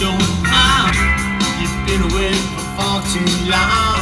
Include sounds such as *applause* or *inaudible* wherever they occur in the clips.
don't mind. You've been away for far too long.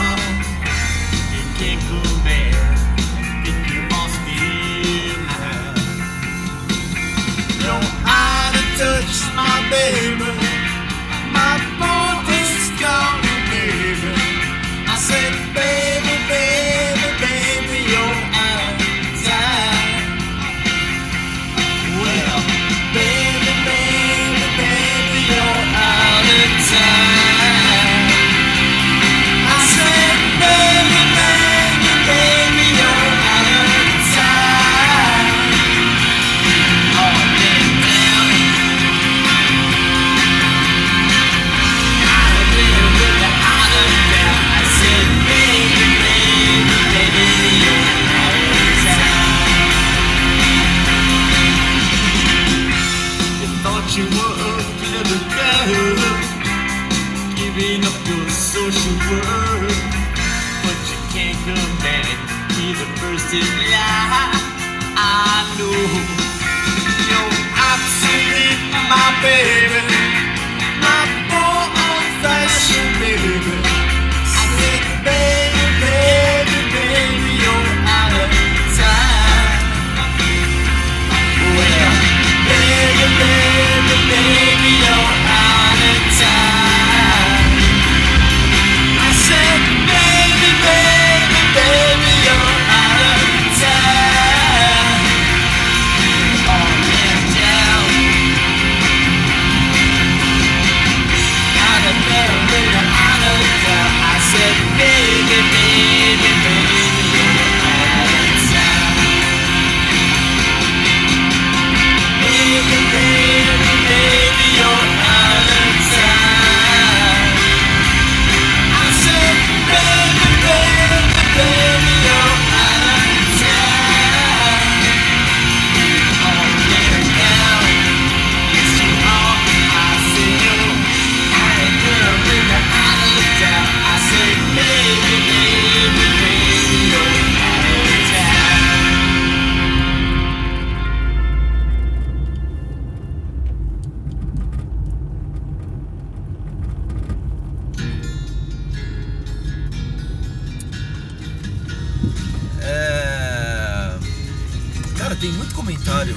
Tem muito comentário.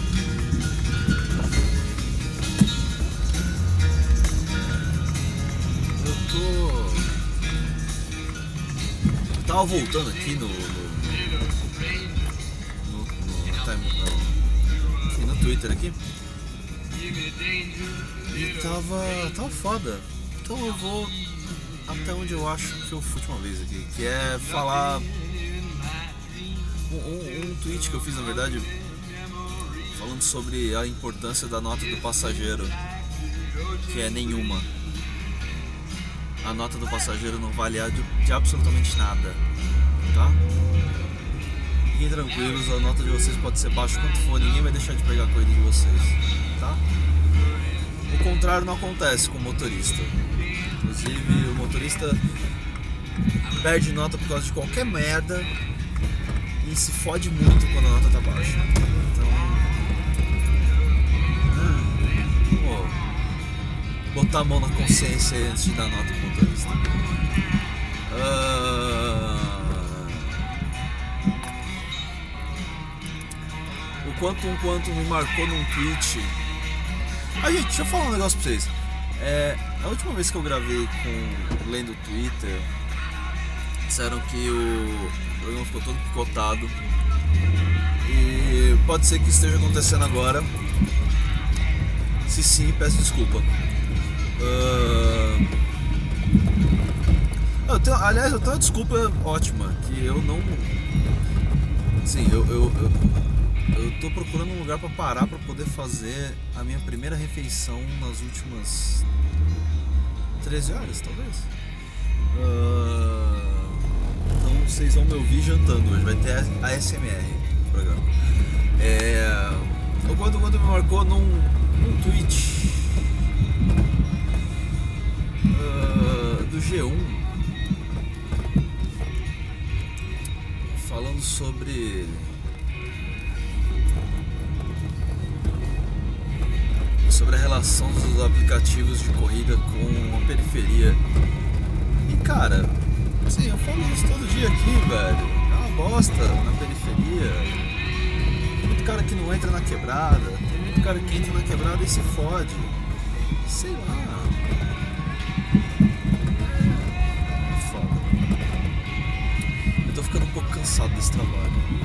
Eu tô. Eu tava voltando aqui no. no. no, no, time- no- no Twitter aqui. E tava. tava foda. Então eu vou até onde eu acho que eu fui a última vez aqui, que é falar um, um, um tweet que eu fiz na verdade falando sobre a importância da nota do passageiro, que é nenhuma. A nota do passageiro não vale de, absolutamente nada, tá? Fiquem tranquilos, a nota de vocês pode ser baixa quanto for, ninguém vai deixar de pegar a corrida de vocês, tá? O contrário não acontece com o motorista. Inclusive, o motorista perde nota por causa de qualquer merda e se fode muito quando a nota tá baixa. Botar a mão na consciência antes de dar nota pro motorista. Ah, o quanto um quanto me marcou num tweet. Ah, gente, deixa eu falar um negócio pra vocês. É, a última vez que eu gravei com lendo o Twitter, disseram que o programa ficou todo picotado. E pode ser que esteja acontecendo agora. Se sim, peço desculpa. Ah, eu tenho, aliás, eu tenho uma desculpa ótima, que eu não. Sim, eu, eu, eu, eu tô procurando um lugar pra parar pra poder fazer a minha primeira refeição nas últimas 13 horas, talvez. Ah, então vocês vão me ouvir jantando hoje, vai ter a ASMR no programa. É, o quando, quando me marcou num, num tweet G1 falando sobre a relação dos aplicativos de corrida com a periferia. E cara, assim, eu falo isso todo dia aqui, velho. É uma bosta na periferia. Tem muito cara que não entra na quebrada, tem muito cara que entra na quebrada e se fode. Sei lá. Pouco cansado desse trabalho.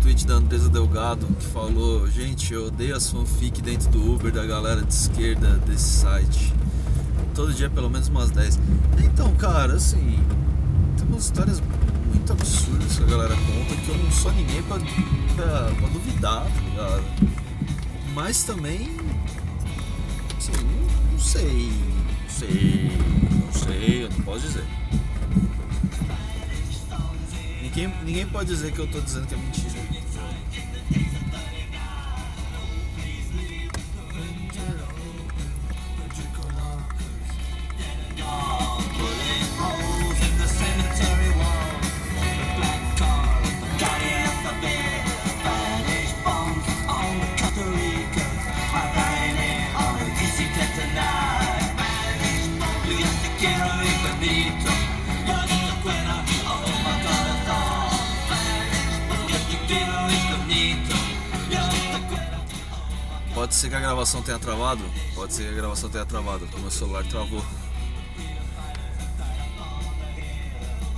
Tweet da Andresa Delgado que falou: Gente, eu odeio as fanfic dentro do Uber da galera de esquerda desse site. Todo dia pelo menos umas 10. Então, cara, assim, tem umas histórias muito absurdas que a galera conta que eu não sou ninguém pra, pra, pra duvidar, tá ligado? Mas também. Assim, não, não sei. Não sei. Não sei, eu não posso dizer. Ninguém, ninguém pode dizer que eu tô dizendo que é mentira. Pode ser que a gravação tenha travado? Pode ser que a gravação tenha travado, porque meu celular travou.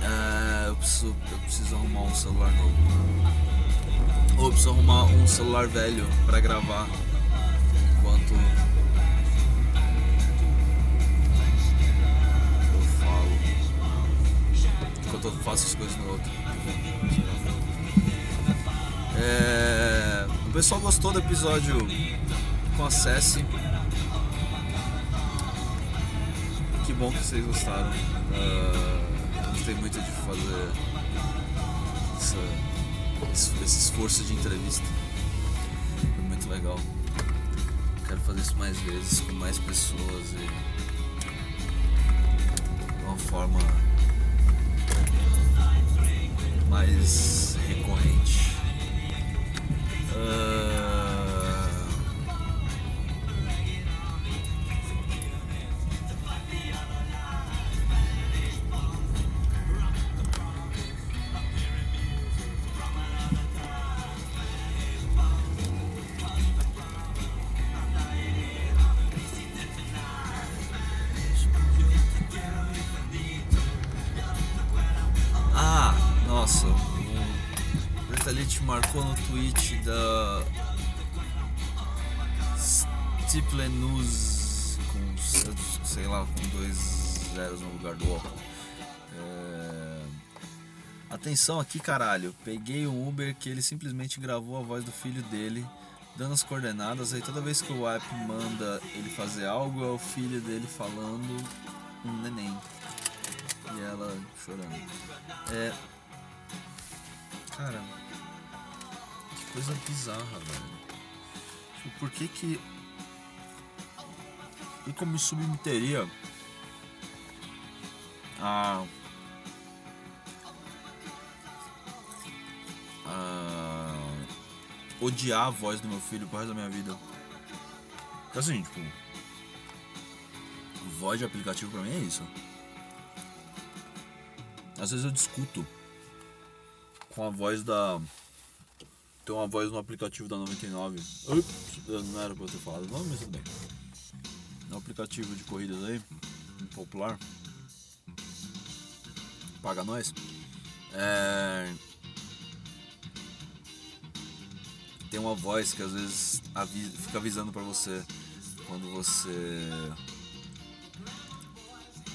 É, eu, preciso, eu preciso arrumar um celular novo. Ou eu preciso arrumar um celular velho pra gravar enquanto eu falo. Enquanto eu faço as coisas no outro. É, o pessoal gostou do episódio com acesse. Que bom que vocês gostaram. Ah, gostei muito de fazer essa- esse, esse esforço de entrevista. Foi muito legal. Quero fazer isso mais vezes com mais pessoas e de uma forma mais recorrente. Tweet da Stiplenus com sei lá, com dois zeros no lugar do O. É... Atenção aqui, caralho. Peguei um Uber que ele simplesmente gravou a voz do filho dele, dando as coordenadas. Aí toda vez que o app manda ele fazer algo, é o filho dele falando um neném. E ela chorando. É. Cara. Que coisa bizarra, velho. Tipo, Por que que. E como me submeteria a. a. odiar a voz do meu filho pro resto da minha vida? Porque assim, tipo. Voz de aplicativo pra mim é isso. Às vezes eu discuto com a voz da. Tem uma voz no aplicativo da 99. Ups, não era pra eu ter falado o nome, mas tudo bem. No aplicativo de corridas aí, um popular. Paga nós. É. Tem uma voz que às vezes avi- fica avisando pra você quando você.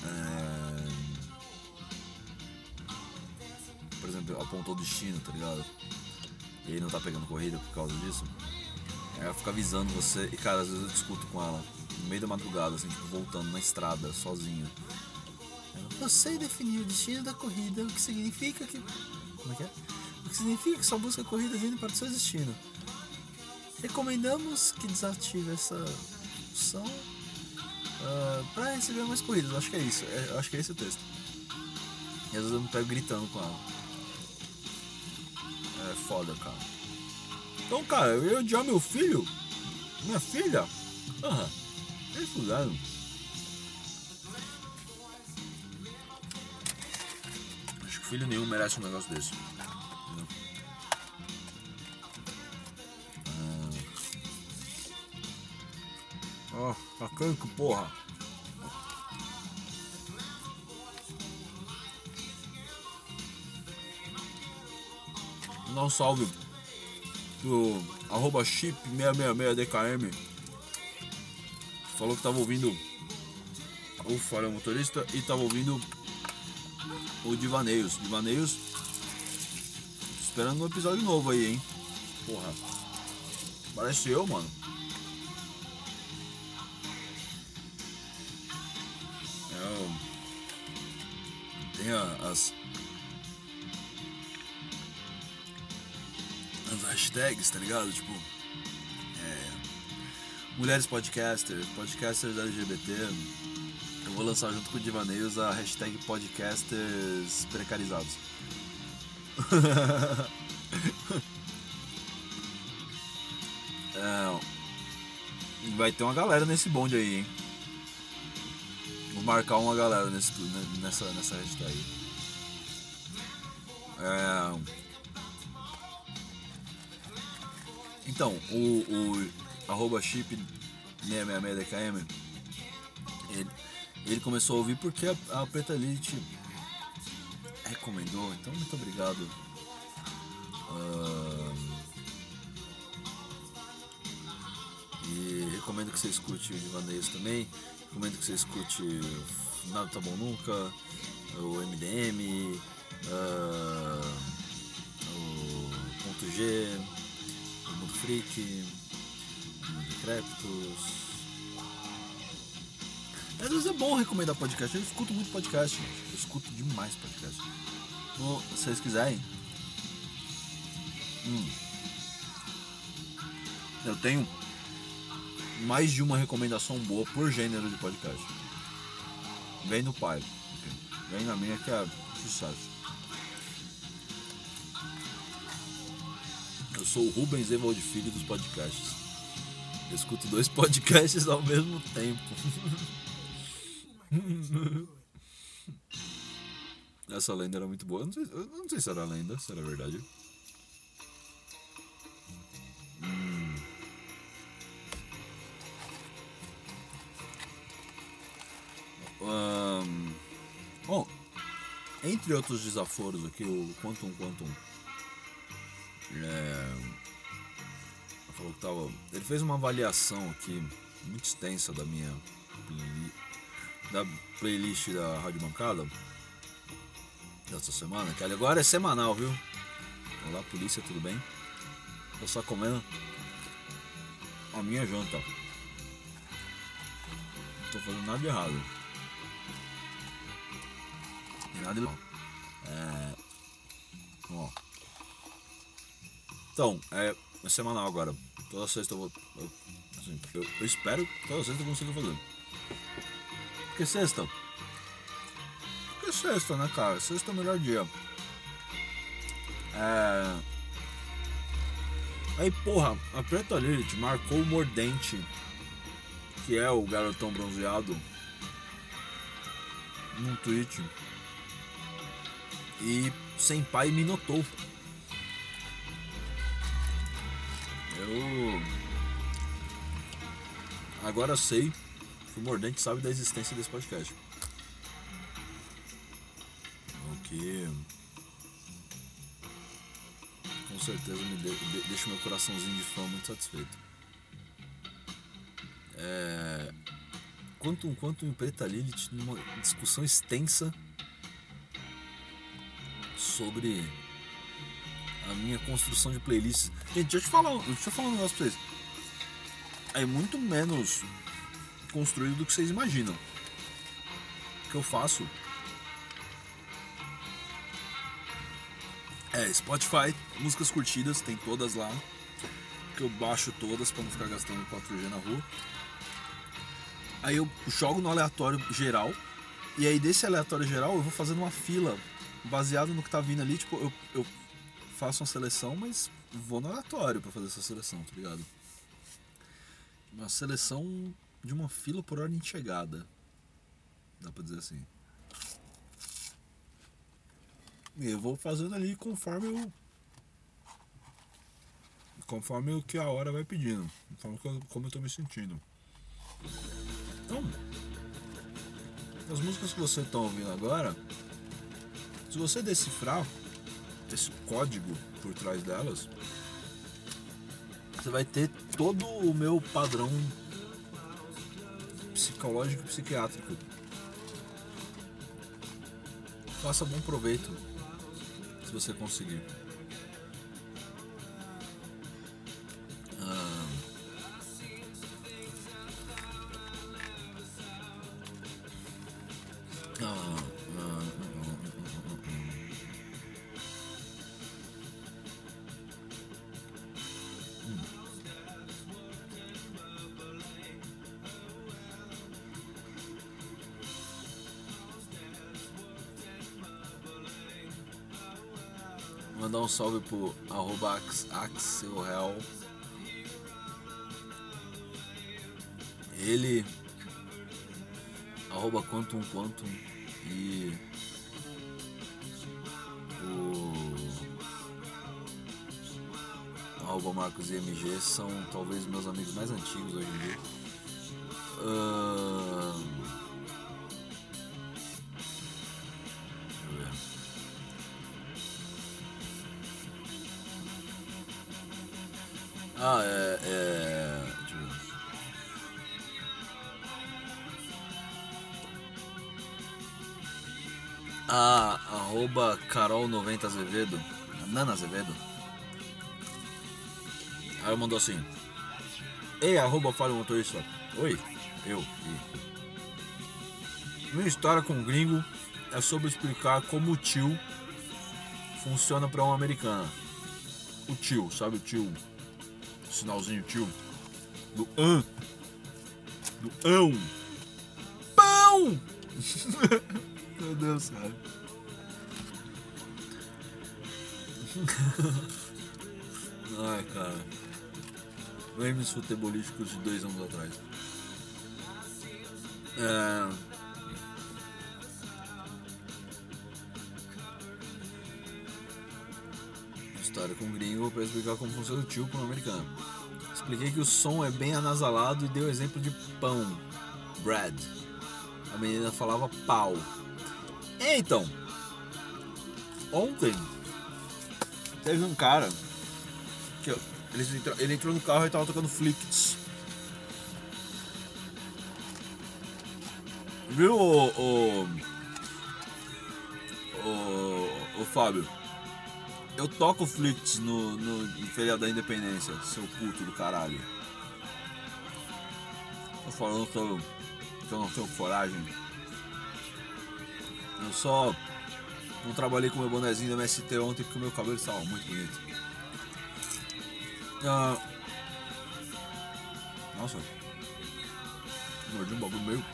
É, por exemplo, apontou o destino, tá ligado? E não tá pegando corrida por causa disso. Ela fica avisando você, e cara, às vezes eu discuto com ela no meio da madrugada, assim, tipo, voltando na estrada, sozinho. Ela Eu sei definir o destino da corrida, o que significa que. Como é que é? O que significa que só busca corridas indo para o seu destino. Recomendamos que desative essa opção para receber mais corridas. Acho que é isso. É, acho que é esse o texto. E às vezes eu me pego gritando com ela. Foda, cara. Então, cara, eu ia odiar meu filho? Minha filha? Aham. Eles fizeram. Acho que filho nenhum merece um negócio desse. Entendeu? Ó, tá canco, porra. Dá um salve pro arroba chip666DKM. Falou que tava ouvindo o Falha Motorista e tava ouvindo o Divaneios. Divaneios esperando um episódio novo aí, hein? Porra. Parece eu, mano. É, tem as hashtags, tá ligado? Tipo, é, mulheres podcasters, podcasters LGBT. Eu vou lançar junto com o Divaneios a hashtag podcasters precarizados. *laughs* É, vai ter uma galera nesse bonde aí, hein? Vou marcar uma galera nesse, nessa, nessa hashtag. É, Então, o, o arroba chip 666DKM, ele, ele começou a ouvir porque a, a Preta Lilith recomendou, então muito obrigado. Ahn, e recomendo que você escute o Divaneios também. Recomendo que você escute Nada Tá Bom Nunca, o MDM, ah, o Ponto G, Freak, Decréptos. Às vezes é bom recomendar podcast. Eu escuto muito podcast. Eu escuto demais podcast. Então, se vocês quiserem. hum, eu tenho mais de uma recomendação boa por gênero de podcast. Vem no pai. Vem na minha que é sucesso. Sou o Rubens Evald Filho dos podcasts. Eu escuto dois *laughs* podcasts ao mesmo tempo. *laughs* Essa lenda era muito boa. Eu não sei, não sei se era lenda, se era verdade. Hum. Ahn, bom, entre outros desaforos aqui, o Quantum Quantum é, tava. Ele fez uma avaliação aqui muito extensa da minha da playlist da Rádio Bancada dessa semana, que agora é semanal, viu? Olá polícia, tudo bem? Tô só comendo a minha janta. Não tô fazendo nada de errado. Nada de mal. É. Ó. Então, é, é semanal agora. Toda sexta eu vou. Eu, assim, eu, eu espero que toda sexta eu consiga fazer. Porque sexta. Porque sexta, né, cara? Sexta é o melhor dia. É. Aí, porra, a Preta Lilith marcou o Mordente, que é o garotão bronzeado, num tweet. E sem pai me notou. Agora sei que o Mordente sabe da existência desse podcast. O que. Com certeza me de- de- deixa meu coraçãozinho de fã muito satisfeito. É. Quanto, quanto em Preta Lilith, numa discussão extensa sobre a minha construção de playlists. Gente, deixa eu te falar, deixa eu falar um negócio pra vocês é muito menos construído do que vocês imaginam. O que eu faço é Spotify, músicas curtidas, tem todas lá. Que eu baixo todas para não ficar gastando 4G na rua. Aí eu jogo no aleatório geral. E aí desse aleatório geral eu vou fazendo uma fila baseado no que tá vindo ali. Tipo, eu, eu faço uma seleção, mas vou no aleatório para fazer essa seleção, tá ligado? Uma seleção de uma fila por ordem de chegada. Dá pra dizer assim. E eu vou fazendo ali conforme eu. Conforme o que a hora vai pedindo. Conforme como eu tô me sentindo. Então. As músicas que você tá ouvindo agora. Se você decifrar esse código por trás delas, você vai ter todo o meu padrão psicológico psiquiátrico. Faça bom proveito se você conseguir. Salve pro arroba Ax- Axelhel. Ele. Arroba Quantum Quantum e. O. Arroba Marcos IMG são talvez meus amigos mais antigos hoje em dia. Ahn, Ah, arroba Carol90 Azevedo. Nana Azevedo. Aí ela mandou assim. Ei, arroba Fale Motorista. Oi, eu. E... Minha história com o gringo é sobre explicar como o tio funciona pra uma americana. O tio, sabe o tio? O sinalzinho tio. Do an. Do ão. Pão! *laughs* Meu Deus, cara. *laughs* Ai, cara. Memes futebolísticos de dois anos atrás. É... História com gringo pra explicar como funciona o tio para um americano. Expliquei que o som é bem anasalado e deu exemplo de pão. Bread. A menina falava pau. Então. Ontem teve um cara que ele, entrou, ele entrou no carro e tava tocando Flicts. Viu o, o, o, o Fábio? Eu toco Flicts no, no, no feriado da independência, seu puto do caralho. Tô falando que eu, que eu não tenho coragem. Eu só não trabalhei com meu bonezinho da MST ontem porque o meu cabelo estava muito bonito. Ah, nossa, mordi um bagulho meio.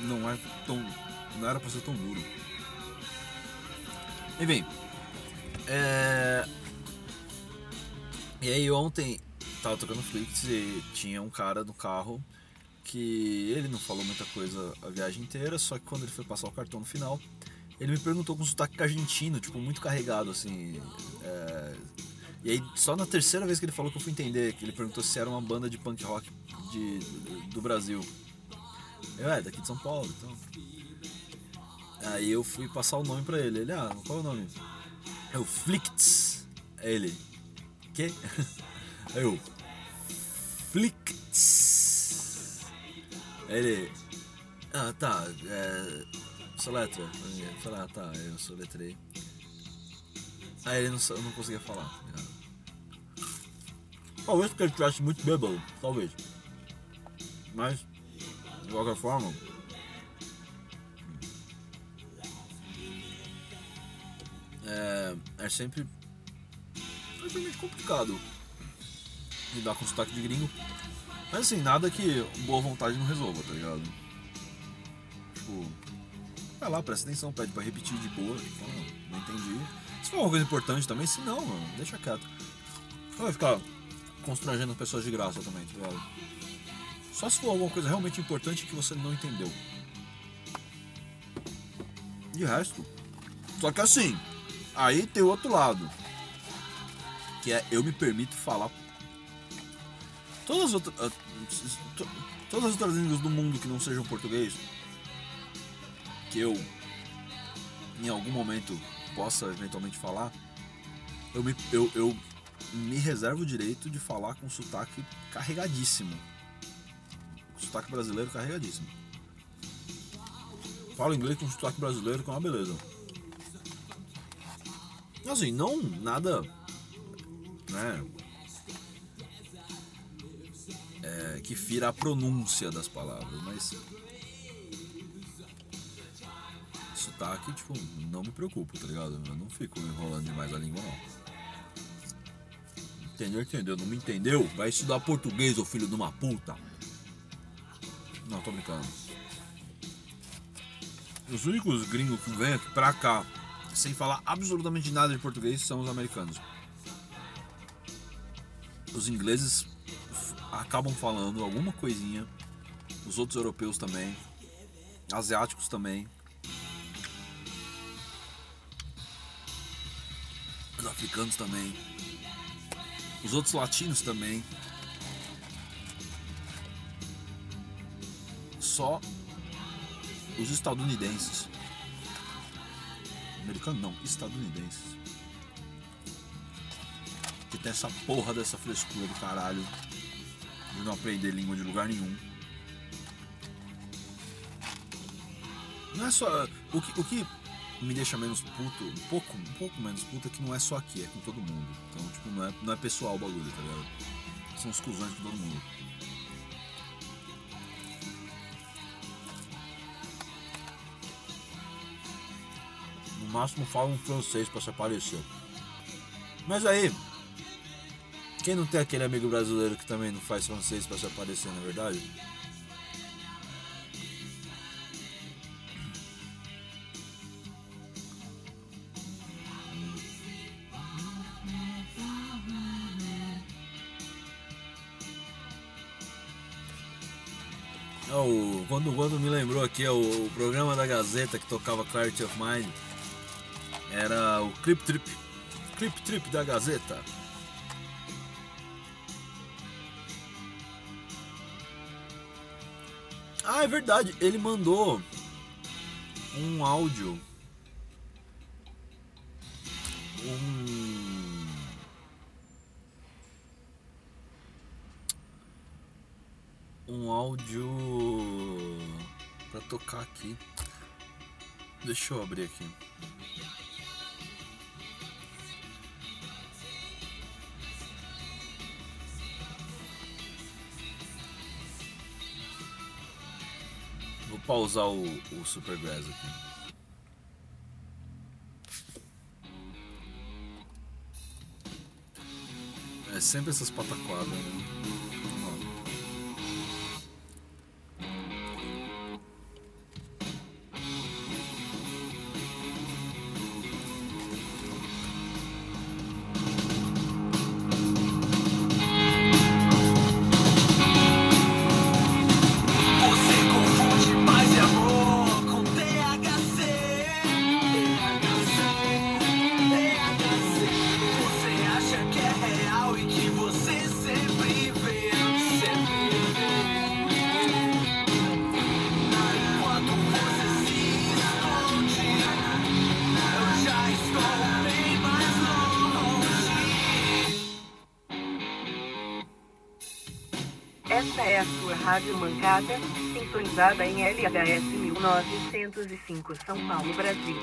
Não é tão. Não era pra ser tão duro. Enfim. É... E aí ontem tava tocando Flix e tinha um cara no carro que ele não falou muita coisa a viagem inteira, só que quando ele foi passar o cartão no final, ele me perguntou com sotaque argentino, tipo, muito carregado, assim. é, E aí, só na terceira vez que ele falou que eu fui entender, que ele perguntou se era uma banda de punk rock de, do Brasil. Eu, é, daqui de São Paulo, então. Aí eu fui passar o nome pra ele. Ele, ah, qual é o nome? É o Flicts. Aí ele? Aí *laughs* eu, Flicts. Ele, ah, tá, é. Soletra. Eu falei, ah, tá, eu soletrei. Aí ele não, não conseguia falar. tá? Talvez porque ele estivesse muito bêbado, talvez. Mas, de qualquer forma. é, é sempre relativamente complicado lidar com sotaque de gringo. Mas assim, nada que boa vontade não resolva, tá ligado? Tipo, vai lá, presta atenção, pede pra repetir de boa. Tipo, "Ah, não entendi. Se for uma coisa importante também, se não, mano, deixa quieto. Não vai ficar constrangendo pessoas de graça também, tá ligado? Só se for alguma coisa realmente importante que você não entendeu. De resto. Só que assim, aí tem o outro lado. Que é eu me permito falar. Todas as outras. ah, to- Todas as outras línguas do mundo que não sejam português. Que eu em algum momento possa eventualmente falar. Eu me, eu, eu me reservo o direito de falar com sotaque carregadíssimo. Sotaque brasileiro carregadíssimo. Falo inglês com sotaque brasileiro, que é uma beleza. Assim, não nada. Né? É, que fira a pronúncia das palavras, mas. Sotaque, tipo, não me preocupo, tá ligado? Eu não fico enrolando demais a língua, não. Entendeu? Entendeu? Não me entendeu? Vai estudar português, ô filho de uma puta. Não, tô brincando. Os únicos gringos que vêm pra cá sem falar absolutamente nada de português são os americanos. Os ingleses acabam falando alguma coisinha. Os outros europeus também. Asiáticos também. Os africanos também. Os outros latinos também. Só os estadunidenses. Americano não, estadunidenses. Que tem essa porra dessa frescura do caralho. De não aprender língua de lugar nenhum. Não é só. O que, o que me deixa menos puto, um pouco, um pouco menos puto, é que não é só aqui, é com todo mundo. Então, tipo, não é, não é pessoal o bagulho, tá ligado? São os cuzões com todo mundo. No máximo fala um francês pra se aparecer. Mas aí, quem não tem aquele amigo brasileiro que também não faz francês pra se aparecer, na verdade? É, o- quando, quando me lembrou aqui, é o, o programa da Gazeta que tocava Clarity of Mind era o Clip Trip. Clip Trip da Gazeta. É verdade, ele mandou um áudio. Um. um áudio pra tocar aqui. Deixa eu abrir aqui. Pausar o, o Supergrass aqui. É sempre essas pataquadas, né? realizada em LHS 1905 São Paulo, Brasil.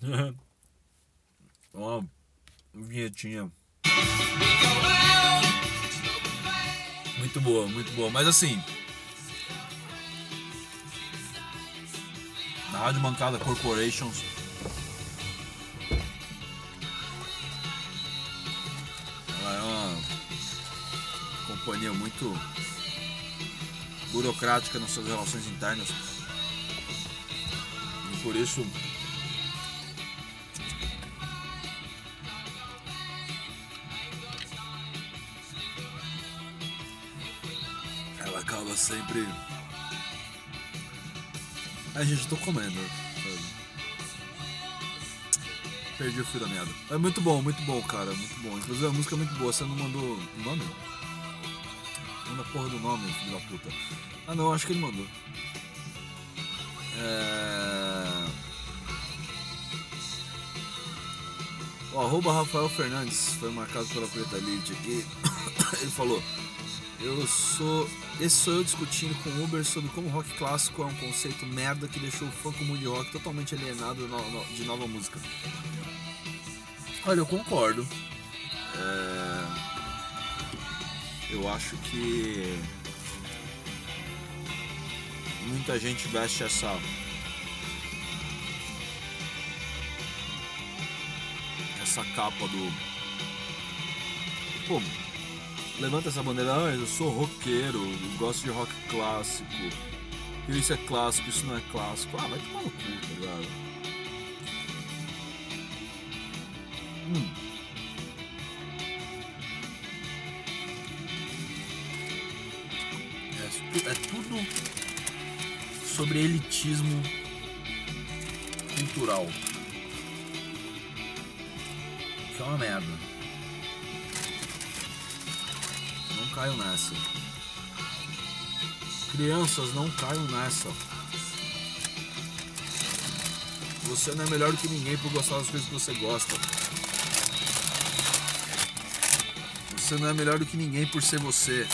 *laughs* Ó, vinhetinha. Muito boa, muito boa. Mas assim. Na Rádio Bancada Corporations companhia muito burocrática nas suas relações internas. E por isso ela acaba sempre. Ai, gente, tô comendo. Perdi o fio da meada. É muito bom, muito bom, cara. Muito bom. Inclusive a música é muito boa. Você não mandou o nome? Porra do nome, filho da puta. Ah não, acho que ele mandou. É... O arroba Rafael Fernandes foi marcado pela Preta Elite aqui. *coughs* Ele falou: Eu sou. Esse sou eu discutindo com o Uber sobre como rock clássico é um conceito merda que deixou o fã comum de rock totalmente alienado de nova música. Olha, eu concordo. É, Eu acho que muita gente veste essa essa capa do pô levanta essa bandeira ah, eu sou roqueiro eu gosto de rock clássico isso é clássico isso não é clássico ah vai tomar no cu tá ligado Hum. Sobre elitismo cultural. Que é uma merda. Não caio nessa. Crianças, não caiam nessa. Você não é melhor do que ninguém por gostar das coisas que você gosta. Você não é melhor do que ninguém por ser você.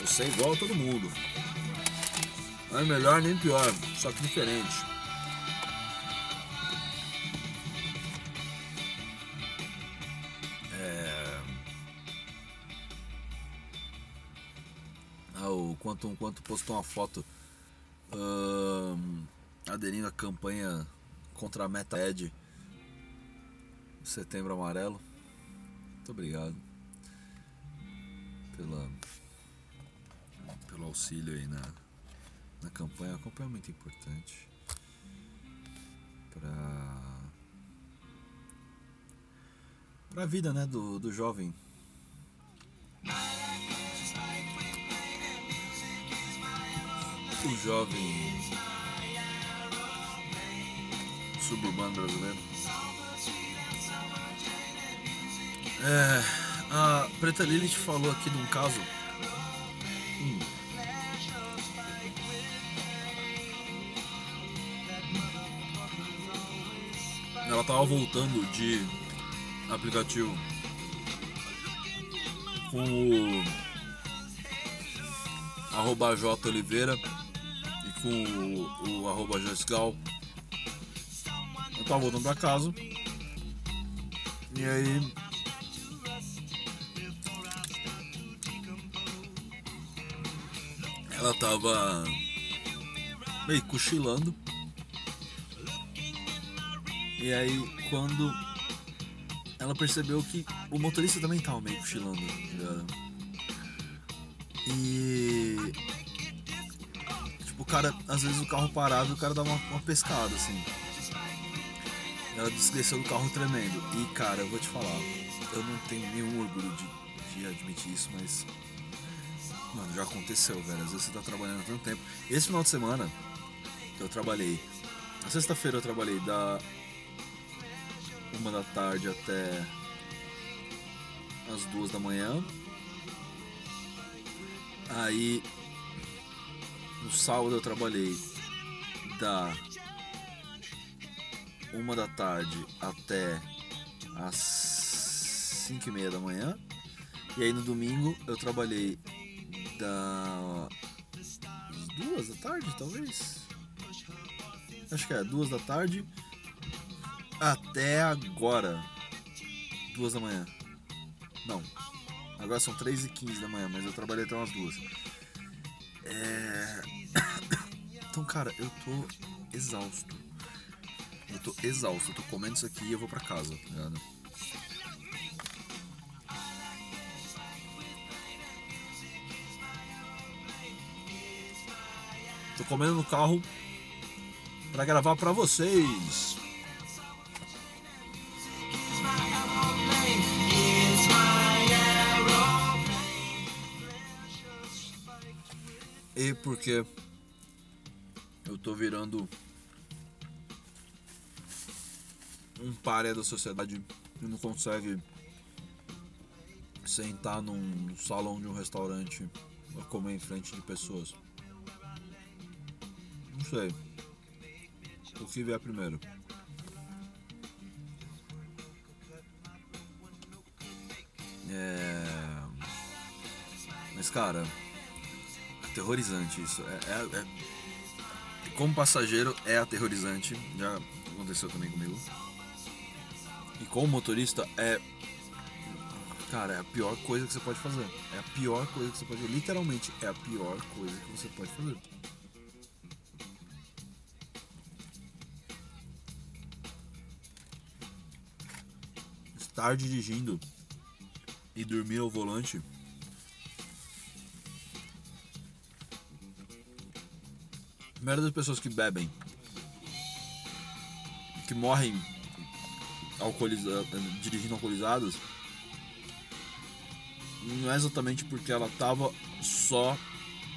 Você é igual a todo mundo. Não é melhor nem pior, só que diferente. É... Ah, o Quanto postou uma foto ahn, aderindo à campanha contra a Meta Ed Setembro Amarelo. Muito obrigado pela, pelo auxílio aí na campanha. A campanha é muito importante para para a vida né, do, do jovem. O jovem suburbano brasileiro. É, a Preta Lilith falou aqui de um caso. Tava voltando de aplicativo com o arroba J Oliveira e com o, o arroba Josgal. Eu tava voltando pra casa. E aí ela tava meio cochilando. E aí quando ela percebeu que o motorista também tava meio cochilando? E tipo, o cara, às vezes o carro parado, o cara dá uma, uma pescada assim. Ela desceu do carro tremendo. E cara, eu vou te falar, eu não tenho nenhum orgulho de, de admitir isso, mas Mano, já aconteceu, velho. Às vezes você tá trabalhando há tanto tempo. Esse final de semana, eu trabalhei. Na sexta-feira eu trabalhei da uma da tarde até as duas da manhã. Aí no sábado eu trabalhei da uma da tarde até as cinco e meia da manhã. E aí no domingo eu trabalhei da duas da tarde, talvez. Acho que é duas da tarde até agora, duas da manhã. Não, agora são três e quinze da manhã, mas eu trabalhei até umas duas. É... *coughs* Então, cara, eu tô exausto. Eu tô exausto, eu tô comendo isso aqui e eu vou pra casa, tá ligado? Tô comendo no carro pra gravar pra vocês. E porque eu tô virando um párea da sociedade e não consegue sentar num salão de um restaurante ou comer em frente de pessoas. Não sei. O que vier primeiro? É... Mas cara, aterrorizante isso. É, é- é- Como passageiro é aterrorizante. Já aconteceu também comigo. E como motorista é. Cara, é a pior coisa que você pode fazer. É a pior coisa que você pode fazer. Literalmente, é a pior coisa que você pode fazer. Estar dirigindo e dormir ao volante. A maioria das pessoas que bebem, que morrem alcooliza- dirigindo alcoolizadas, não é exatamente porque ela tava só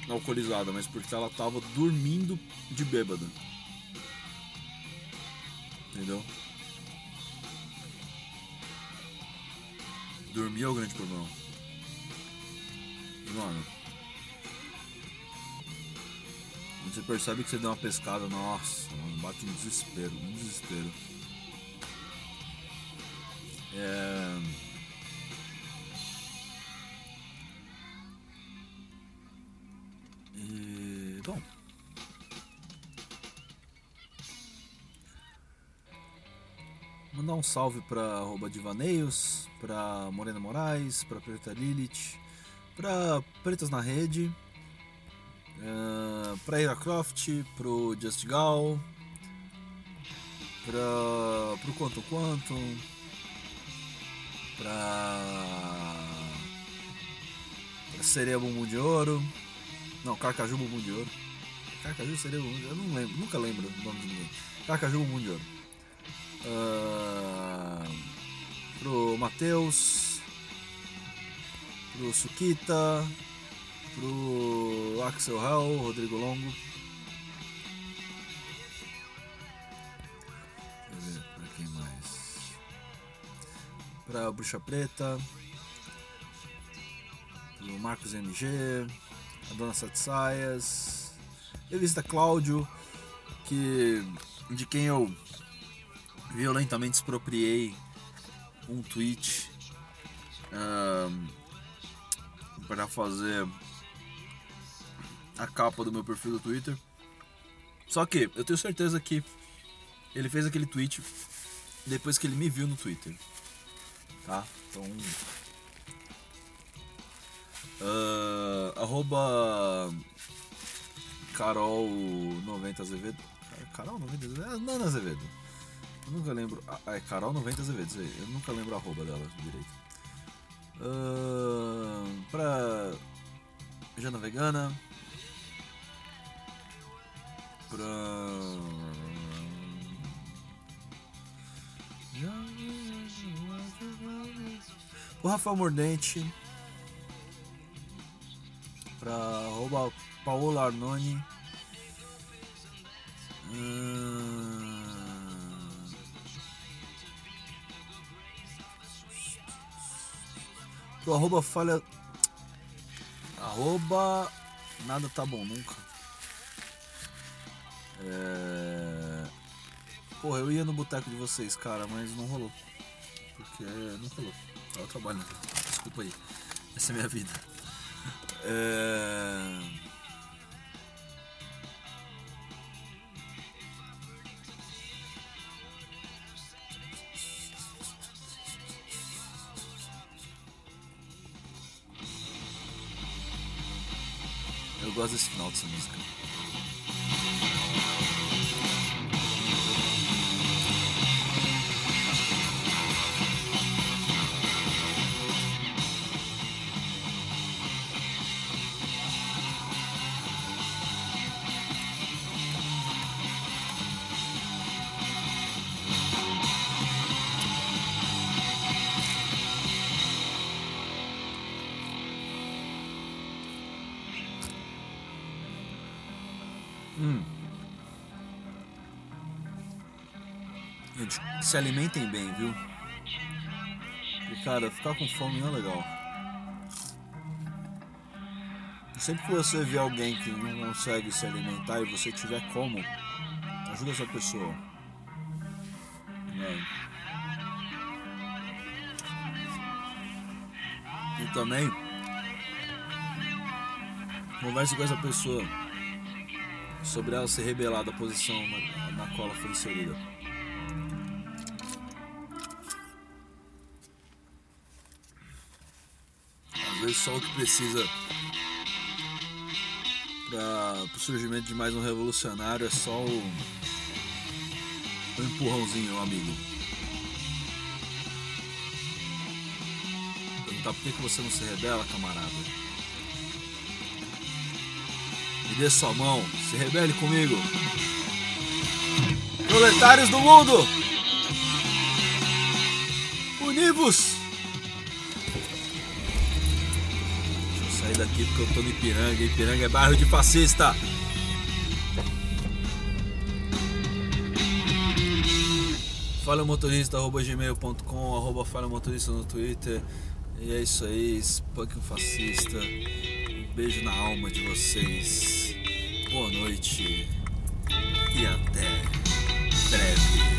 alcoolizada, mas porque ela tava dormindo de bêbada. Entendeu? Dormir é o grande problema. Mano, você percebe que você deu uma pescada, nossa, mano, bate um desespero, um desespero. É... E, bom. Mandar um salve pra arroba Divaneios, pra Morena Moraes, pra Preta Lilith, pra Pretas na Rede, eh, pra Ira Croft, pro Just Gal, pra, pro Quantum Quantum, pra, pra Sereia Bumbum de Ouro, não, Carcaju Bumbum de Ouro, Carcaju Sereia Bumbum de Ouro, eu não lembro, nunca lembro o nome de ninguém, Carcaju Bumbum de Ouro. Ah, pro Matheus, pro Sukita, pro Axel Hell, Rodrigo Longo. Deixa eu ver pra quem mais. Pra Bruxa Preta, pro Marcos MG, a Dona Sete Saias, revista Cláudio, que de quem eu violentamente expropriei um tweet para fazer a capa do meu perfil do Twitter. Só que eu tenho certeza que ele fez aquele tweet depois que ele me viu no Twitter. Tá? Então. ah, arroba Carol 90 Azevedo. Carol 90 Azevedo? É, Nana Azevedo. Eu nunca lembro. Ah, é Carol 90 Azevedo. Eu nunca lembro a arroba dela direito. Ahn, pra Jana Vegana. Pra. O Rafael Mordente. Pra arroba Paola Arnoni. Ahn, Pro arroba falha. Arroba. Nada tá bom nunca. É. Porra, eu ia no boteco de vocês, cara, mas não rolou. Porque não rolou. Tava trabalhando. Desculpa aí. Essa é a minha vida. É. Eu gosto desse final dessa música. Se alimentem bem, viu? Porque, cara, ficar com fome não é legal. Sempre que você vê alguém que não consegue se alimentar e você tiver como, ajuda essa pessoa. Né? E também converse com essa pessoa sobre ela se rebelar da posição na, na qual ela foi inserida. O que precisa para o surgimento de mais um revolucionário é só o, o empurrãozinho, amigo. Perguntar por que, que você não se rebela, camarada? Me dê sua mão, se rebele comigo. Proletários do mundo! Univos! Daqui porque eu tô no Ipiranga. Ipiranga é bairro de fascista. falhamotorista.gmail.com arroba falhamotorista no Twitter e é isso aí, Spunk fascista um beijo na alma de vocês boa noite e até breve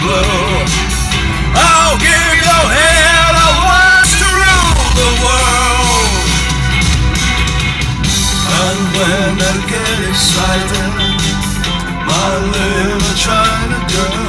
blue. I'll give your head a want to rule the world. And when I get excited, my little China girl.